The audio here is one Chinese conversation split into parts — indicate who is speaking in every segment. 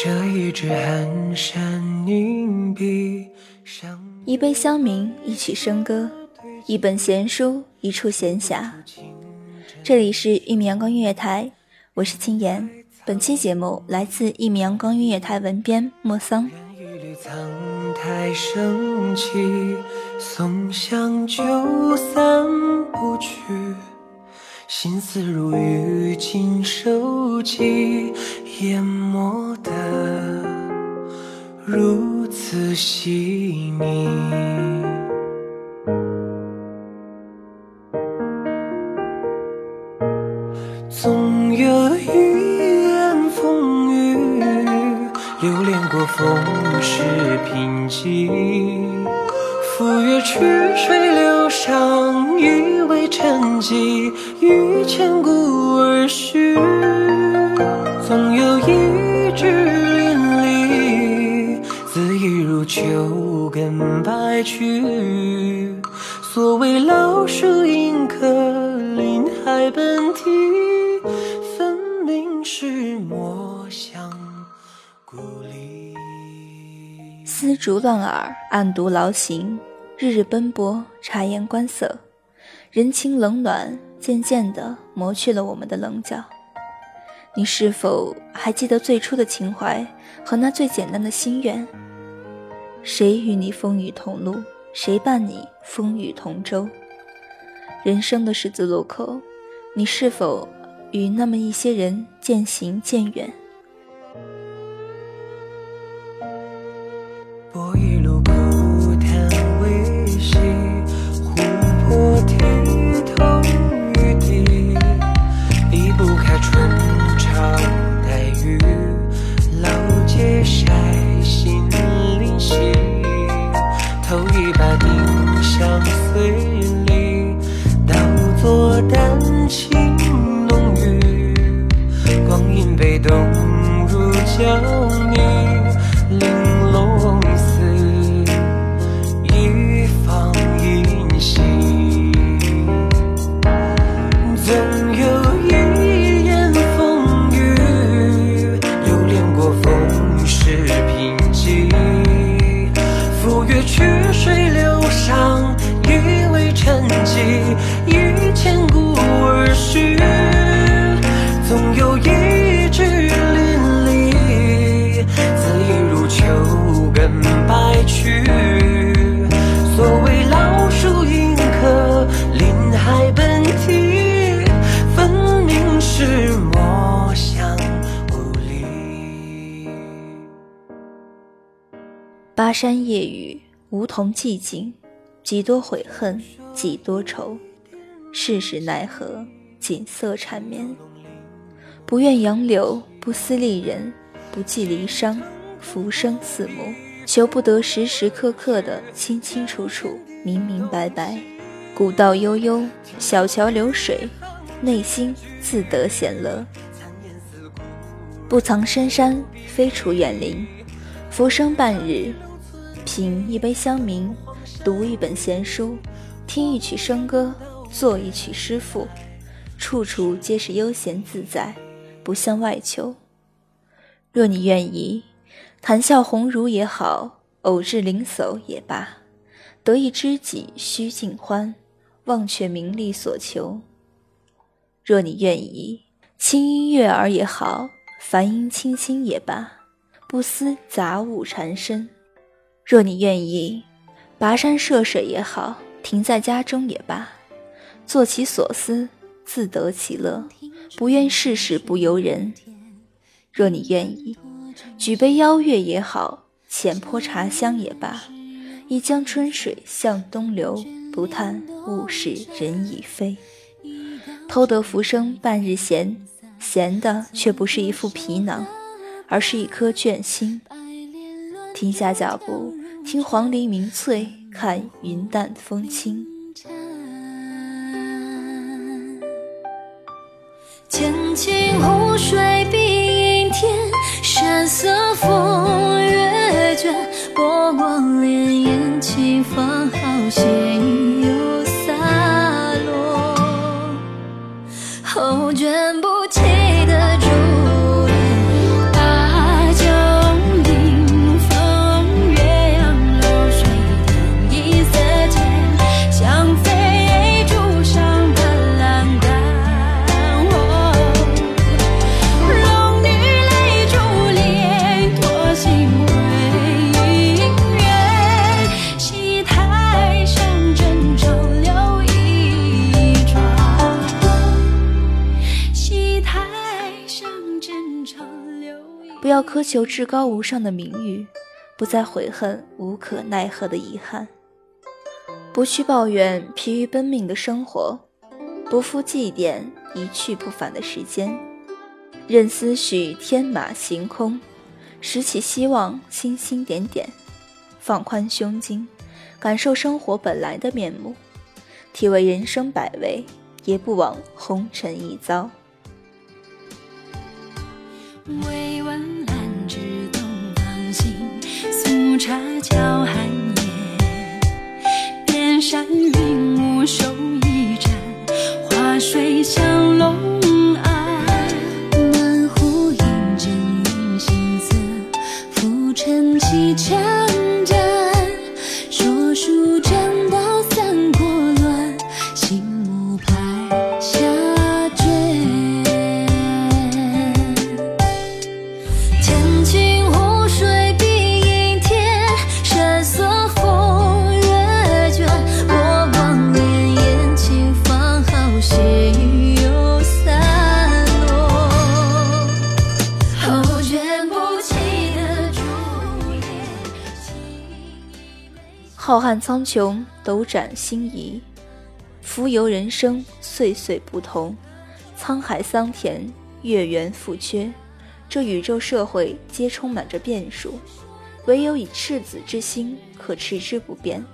Speaker 1: 这一支寒山凝笔上。
Speaker 2: 一杯香茗，一曲笙歌，一本闲书，一处闲暇。这里是一米阳光音乐台，我是青言。本期节目来自一米阳光音乐台文编莫桑。
Speaker 1: 升起，松香就散不去，心思如雨尽收集，淹没的如此细腻。总有一眼风雨，流连过风世贫瘠。赴约曲水流觞，沉寂，于千古而续。总有一枝淋漓，恣意如秋根白去。所谓老树迎客，林海奔啼，分明是墨香故里。
Speaker 2: 丝竹乱耳，暗读劳形，日日奔波，察言观色，人情冷暖渐渐地磨去了我们的棱角。你是否还记得最初的情怀和那最简单的心愿？谁与你风雨同路？谁伴你风雨同舟？人生的十字路口，你是否与那么一些人渐行渐远？山夜雨，梧桐寂静，几多悔恨，几多愁，世事奈何，锦瑟缠绵。不愿杨柳，不思丽人，不计离殇，浮生四目，求不得时时刻刻的清清楚楚、明明白白。古道悠悠，小桥流水，内心自得闲乐。不藏深山，飞处远林，浮生半日，品一杯香茗，读一本闲书，听一曲笙歌，作一曲诗赋，处处皆是悠闲自在。不向外求。若你愿意，谈笑鸿儒也好，偶至灵叟也罢，得一知己须尽欢，忘却名利所求。若你愿意，轻音悦耳也好，梵音清新也罢，不思杂物缠身。若你愿意，跋山涉水也好，停在家中也罢，做其所思，自得其乐。不愿世事不由人。若你愿意，举杯邀月也好，浅泼茶香也罢，一江春水向东流，不叹物是人已非。偷得浮生半日闲，闲的却不是一副皮囊，而是一颗倦心。停下脚步，听黄鹂鸣翠，看云淡风轻。
Speaker 3: 天清湖水
Speaker 2: 求至高无上的名誉，不再悔恨无可奈何的遗憾，不去抱怨疲于奔命的生活，不复祭奠一去不返的时间，任思绪天马行空，拾起希望星星点点，放宽胸襟，感受生活本来的面目，体味人生百味，也不枉红尘一遭。
Speaker 3: 未完茶桥寒夜。边山云雾
Speaker 2: 浩瀚苍穹，斗转星移，浮游人生，岁岁不同。沧海桑田，月圆复缺，这宇宙社会皆充满着变数，唯有以赤子之心，可持之不变。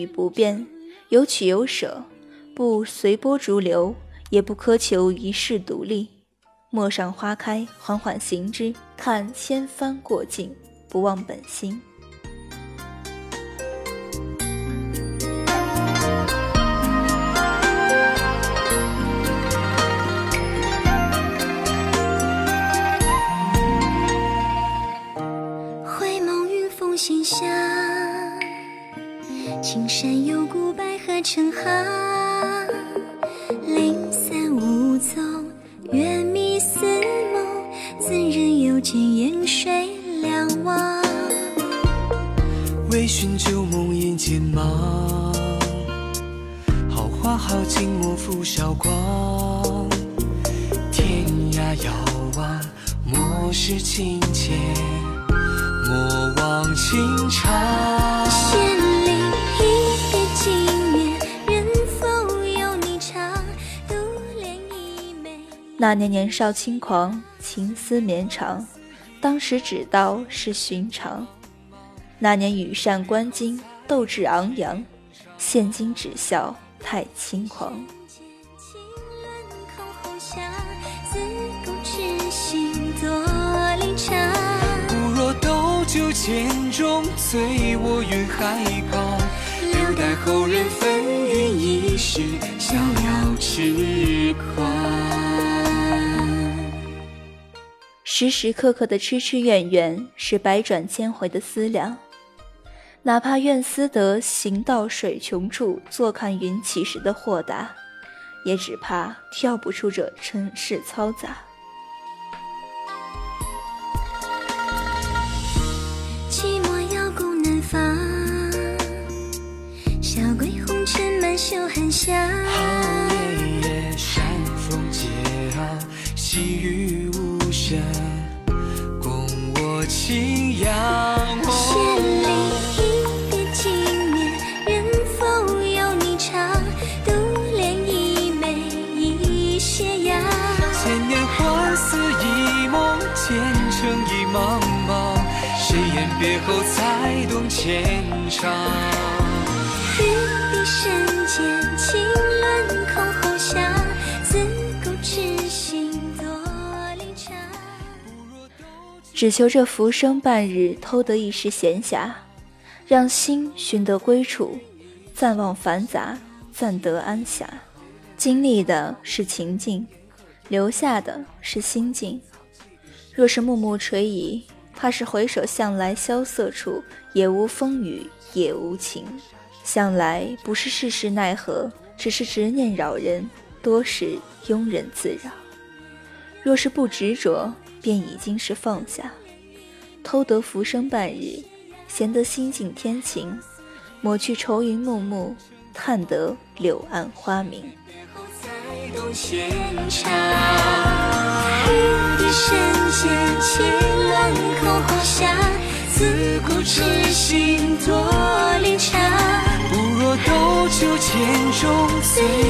Speaker 2: 与不变，有取有舍，不随波逐流，也不苛求一世独立。陌上花开，缓缓行之，看千帆过尽，不忘本心。
Speaker 4: 微醺旧梦眼间忙，好花好景莫负韶光。天涯遥望，莫失情切，莫忘情长。
Speaker 3: 千里一别经年，人否有你长？独怜一枚。
Speaker 2: 那年年少轻狂，情思绵长，当时只道是寻常。那年羽扇纶巾，斗志昂扬，现今只笑太轻狂。
Speaker 4: 不若斗酒剑中，醉卧云海旁，留待后人纷纭一世，逍遥痴狂。
Speaker 2: 时时刻刻的痴痴怨怨，是百转千回的思量。哪怕愿思得行到水穷处，坐看云起时的豁达，也只怕跳不出这尘世嘈杂。
Speaker 3: 寂寞遥顾南方，小归红尘满袖寒香。
Speaker 4: 夜夜山风接昂，细雨无声，
Speaker 2: 只求这浮生半日，偷得一时闲暇，让心寻得归处，暂忘繁杂，暂得安暇。经历的是情境，留下的是心境。若是暮暮垂疑，怕是回首向来萧瑟处，也无风雨也无晴。向来不是世事奈何，只是执念扰人，多时庸人自扰。若是不执着，便已经是放下。偷得浮生半日，闲得心境天晴，抹去愁云暮暮，看得柳暗花明。
Speaker 4: 后才懂牵肠。
Speaker 3: 玉笛深间，情轮空红霞。自古痴心多离场。
Speaker 4: 不若斗酒剑中，醉